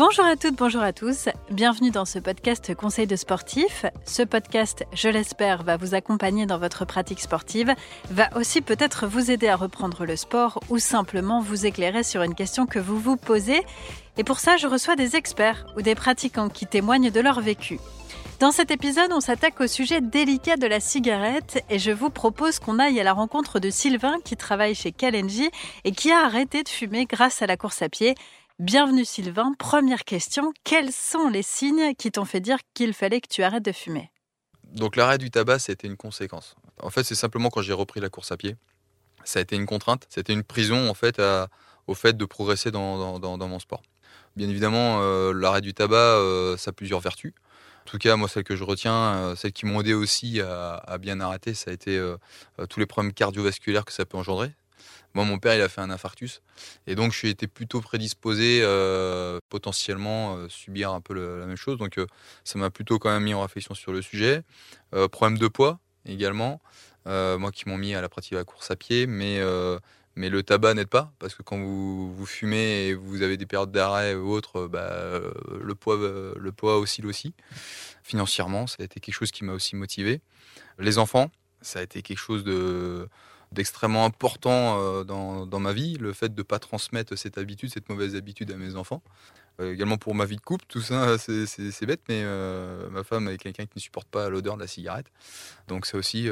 Bonjour à toutes, bonjour à tous. Bienvenue dans ce podcast Conseil de sportif. Ce podcast, je l'espère, va vous accompagner dans votre pratique sportive, va aussi peut-être vous aider à reprendre le sport ou simplement vous éclairer sur une question que vous vous posez. Et pour ça, je reçois des experts ou des pratiquants qui témoignent de leur vécu. Dans cet épisode, on s'attaque au sujet délicat de la cigarette et je vous propose qu'on aille à la rencontre de Sylvain qui travaille chez Kalenji et qui a arrêté de fumer grâce à la course à pied. Bienvenue Sylvain. Première question, quels sont les signes qui t'ont fait dire qu'il fallait que tu arrêtes de fumer? Donc l'arrêt du tabac, c'était une conséquence. En fait, c'est simplement quand j'ai repris la course à pied. Ça a été une contrainte, c'était une prison en fait au fait de progresser dans, mon sport. Bien évidemment, euh, l'arrêt du tabac, euh, ça a plusieurs vertus. En tout cas, moi, celle que je retiens, euh, celles qui m'ont aidé aussi à, bien arrêter, ça a été tous les problèmes cardiovasculaires que ça peut engendrer. Moi, mon père, il a fait un infarctus. Et donc, suis été plutôt prédisposé euh, potentiellement euh, subir un peu la même chose. Donc, euh, ça m'a plutôt quand même mis en réflexion sur le sujet. problème de poids également. moi qui m'ont mis à la pratique de la course à pied. Mais, le tabac n'aide pas. Parce que quand vous, vous, fumez et vous avez des périodes d'arrêt ou autres, bah, le, poids, le poids oscille aussi. Financièrement, ça a été quelque chose qui m'a aussi motivé. Les enfants, ça a été quelque chose de d'extrêmement important euh, dans, ma vie, le fait de ne pas transmettre cette habitude, cette mauvaise habitude à mes enfants. Euh, également pour ma vie de couple, tout ça, c'est bête, mais euh, ma femme est quelqu'un qui ne supporte pas l'odeur de la cigarette. Donc ça aussi,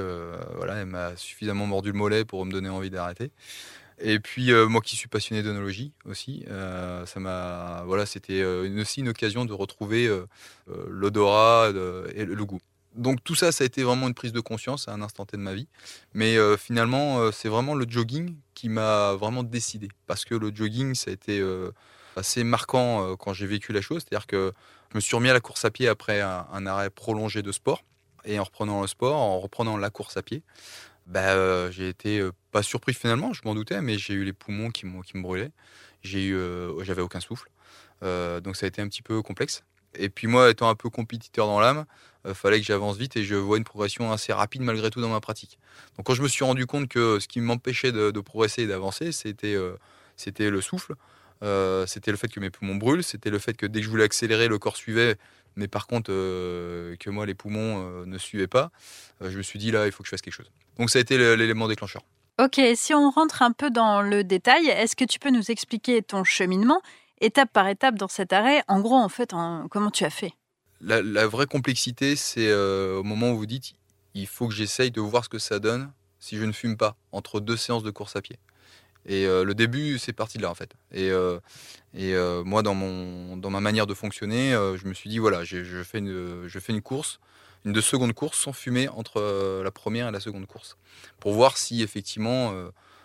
voilà, elle m'a suffisamment mordu le mollet pour me donner envie d'arrêter. Et puis moi qui suis passionné d'onologie aussi, ça m'a, voilà, c'était aussi une occasion de retrouver l'odorat et le goût donc tout ça, ça a été vraiment une prise de conscience à un instant T de ma vie. Mais euh, finalement, euh, c'est vraiment le jogging qui m'a vraiment décidé. Parce que le jogging, ça a été euh, assez marquant quand j'ai vécu la chose. C'est-à-dire que je me suis remis à la course à pied après un, arrêt prolongé de sport. Et en reprenant le sport, en reprenant la course à pied, bah, j'ai été pas surpris finalement, je m'en doutais, mais j'ai eu les poumons qui, qui me brûlaient. J'ai eu, j'avais aucun souffle. donc ça a été un petit peu complexe. Et puis moi, étant un peu compétiteur dans l'âme, euh, fallait que j'avance vite et je vois une progression assez rapide malgré tout dans ma pratique. Donc quand je me suis rendu compte que ce qui m'empêchait de, progresser et d'avancer, c'était euh, le souffle, euh, c'était le fait que mes poumons brûlent, c'était le fait que dès que je voulais accélérer, le corps suivait, mais par contre que moi les poumons ne suivaient pas, je me suis dit là, il faut que je fasse quelque chose. Donc ça a été l'élément déclencheur. Ok, si on rentre un peu dans le détail, est-ce que tu peux nous expliquer ton cheminement étape par étape dans cet arrêt. En gros, en fait, comment tu as fait? La, vraie complexité, c'est euh, au moment où vous dites il faut que j'essaye de voir ce que ça donne si je ne fume pas entre deux séances de course à pied. Et euh, le début, c'est parti de là en fait. Et, euh, moi, dans, mon, dans ma manière de fonctionner, je me suis dit voilà, je, fais une, je fais une course, une de seconde course sans fumer entre la première et la seconde course, pour voir si effectivement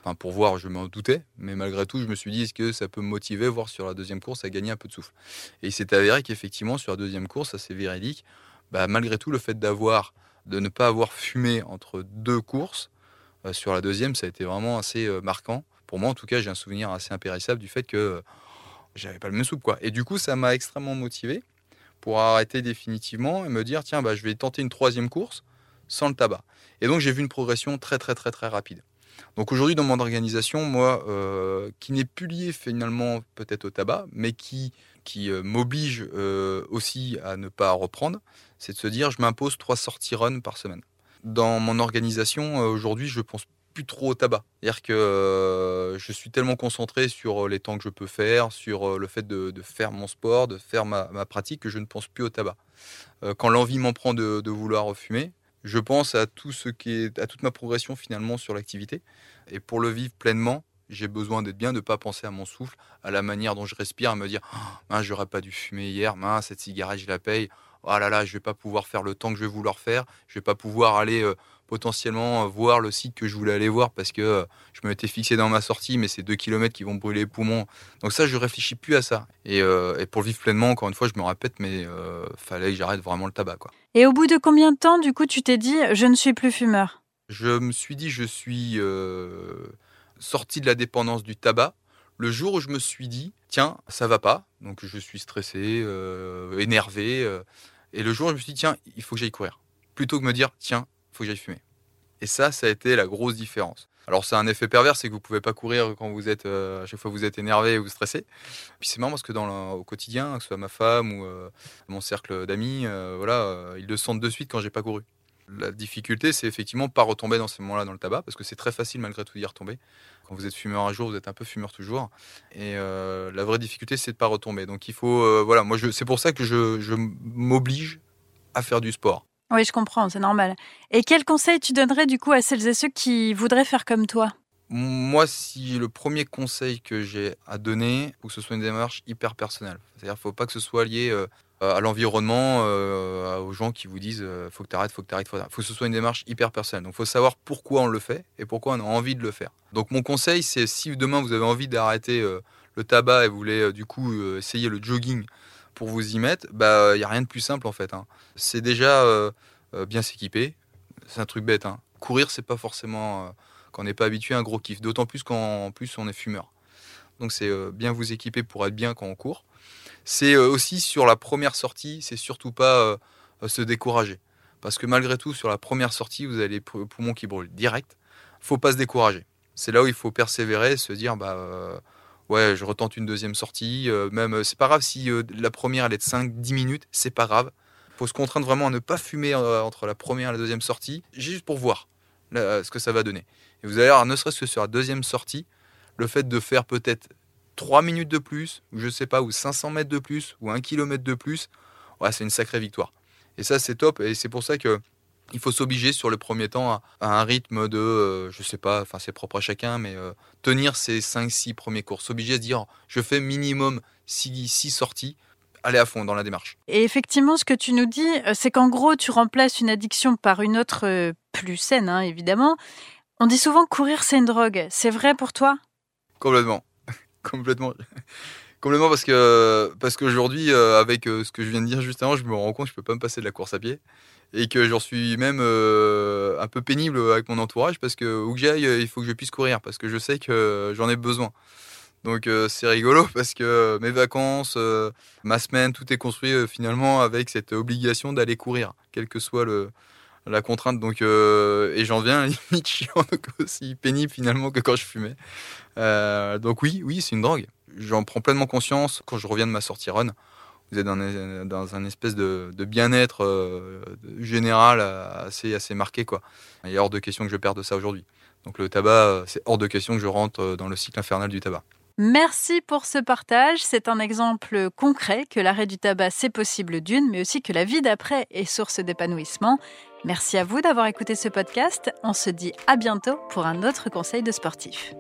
Enfin, pour voir, je m'en doutais, mais malgré tout, je me suis dit, que ça peut me motiver, voir sur la deuxième course, à gagner un peu de souffle? Et il s'est avéré qu'effectivement, sur la deuxième course, ça c'est véridique, bah, malgré tout, le fait d'avoir, de ne pas avoir fumé entre deux courses, euh, sur la deuxième, ça a été vraiment assez euh, marquant. Pour moi, en tout cas, j'ai un souvenir assez impérissable du fait que euh, j'avais pas le même soupe. Et du coup, ça m'a extrêmement motivé pour arrêter définitivement et me dire, tiens, bah, je vais tenter une troisième course sans le tabac. Et donc, j'ai vu une progression très, très, très, très rapide. Donc aujourd'hui, dans mon organisation, moi, euh, qui n'est plus lié finalement peut-être au tabac, mais qui, qui euh, m'oblige euh, aussi à ne pas reprendre, c'est de se dire, je m'impose trois sorties run par semaine. Dans mon organisation, aujourd'hui, je pense plus trop au tabac. C'est-à-dire que je suis tellement concentré sur les temps que je peux faire, sur le fait de, faire mon sport, de faire ma, pratique, que je ne pense plus au tabac. quand l'envie m'en prend de, de vouloir fumer, je pense à tout ce qui est, à toute ma progression finalement sur l'activité. Et pour le vivre pleinement, j'ai besoin d'être bien, de ne pas penser à mon souffle, à la manière dont je respire, à me dire oh, j'aurais pas dû fumer hier, mince, cette cigarette, je la paye. Oh là là, je vais pas pouvoir faire le temps que je vais vouloir faire, je vais pas pouvoir aller euh, potentiellement euh, voir le site que je voulais aller voir parce que euh, je me m'étais fixé dans ma sortie, mais c'est deux kilomètres qui vont brûler les poumons. Donc ça, je réfléchis plus à ça. Et, et pour le vivre pleinement, encore une fois, je me répète, mais fallait que j'arrête vraiment le tabac. Quoi. Et au bout de combien de temps, du coup, tu t'es dit, je ne suis plus fumeur? Je me suis dit, je suis sorti de la dépendance du tabac le jour où je me suis dit, tiens, ça va pas. Donc je suis stressé, énervé. et le jour où je me suis dit, tiens, il faut que j'aille courir. Plutôt que me dire, tiens, faut que j'aille fumer. Et ça, ça a été la grosse différence. Alors c'est un effet pervers, c'est que vous pouvez pas courir quand vous êtes euh, à chaque fois vous êtes énervé ou stressé. Puis c'est marrant parce que dans au quotidien, que ce soit ma femme ou euh, mon cercle d'amis, euh, voilà, ils le sentent de suite quand j'ai pas couru. La difficulté, c'est effectivement pas retomber dans ces moments-là dans le tabac, parce que c'est très facile malgré tout d'y retomber. Quand vous êtes fumeur un jour, vous êtes un peu fumeur toujours. Et la vraie difficulté, c'est de pas retomber. Donc il faut, voilà, moi c'est pour ça que je m'oblige à faire du sport. Oui, je comprends, c'est normal. Et quel conseil tu donnerais du coup à celles et ceux qui voudraient faire comme toi? Moi, si le premier conseil que j'ai à donner, faut que ce soit une démarche hyper personnelle. C'est-à-dire faut pas que ce soit lié euh, à l'environnement, euh, aux gens qui vous disent euh, faut que tu arrêtes, faut que tu arrêtes. Il faut que ce soit une démarche hyper personnelle. Donc faut savoir pourquoi on le fait et pourquoi on a envie de le faire. Donc mon conseil, c'est si demain vous avez envie d'arrêter le tabac et vous voulez du coup essayer le jogging pour vous y mettre, bah il n'y a rien de plus simple en fait. Hein. C'est déjà euh, euh, bien s'équiper. C'est un truc bête. Hein. Courir, c'est pas forcément euh, quand on n'est pas habitué un gros kiff. D'autant plus quand en plus on est fumeur. Donc c'est bien vous équiper pour être bien quand on court. C'est aussi sur la première sortie, c'est surtout pas se décourager. Parce que malgré tout, sur la première sortie, vous avez les poumons qui brûlent direct. Faut pas se décourager. C'est là où il faut persévérer, se dire bah ouais, je retente une deuxième sortie. Euh, même, euh, c'est pas grave si euh, la première elle est de 5-10 minutes, c'est pas grave. Faut se contraindre vraiment à ne pas fumer entre la première et la deuxième sortie, juste pour voir ce que ça va donner. Et vous allez voir, ne serait-ce que sur la deuxième sortie, le fait de faire peut-être 3 minutes de plus, ou je sais pas, ou 500 mètres de plus, ou 1 km de plus, ouais, c'est une sacrée victoire. Et ça, c'est top. Et c'est pour ça que il faut s'obliger sur le premier temps à, un rythme de, euh, je sais pas, enfin c'est propre à chacun, mais euh, tenir ces 5-6 premiers cours. S'obliger à se dire, je fais minimum 6, sorties, aller à fond dans la démarche. Et effectivement, ce que tu nous dis, euh, c'est qu'en gros, tu remplaces une addiction par une autre plus saine, hein, évidemment. On dit souvent courir, c'est une drogue. C'est vrai pour toi? Complètement. Complètement. Complètement parce que parce qu'aujourd'hui, avec ce que je viens de dire juste avant, je me rends compte que je peux pas me passer de la course à pied et que j'en suis même euh, un peu pénible avec mon entourage parce que où que j'aille, il faut que je puisse courir parce que je sais que j'en ai besoin. Donc euh, c'est rigolo parce que mes vacances, euh, ma semaine, tout est construit finalement avec cette obligation d'aller courir, quelle que soit la contrainte. Donc et j'en viens limite chiant, aussi pénible finalement que quand je fumais. donc oui, oui, c'est une drogue. J'en prends pleinement conscience quand je reviens de ma sortie run vous êtes dans, un espèce de, bien-être euh, général assez, assez marqué. Il est hors de question que je perde ça aujourd'hui. Donc le tabac, euh, c'est hors de question que je rentre euh, dans le cycle infernal du tabac. Merci pour ce partage. C'est un exemple concret que l'arrêt du tabac, c'est possible d'une, mais aussi que la vie d'après est source d'épanouissement. Merci à vous d'avoir écouté ce podcast. On se dit à bientôt pour un autre conseil de sportif.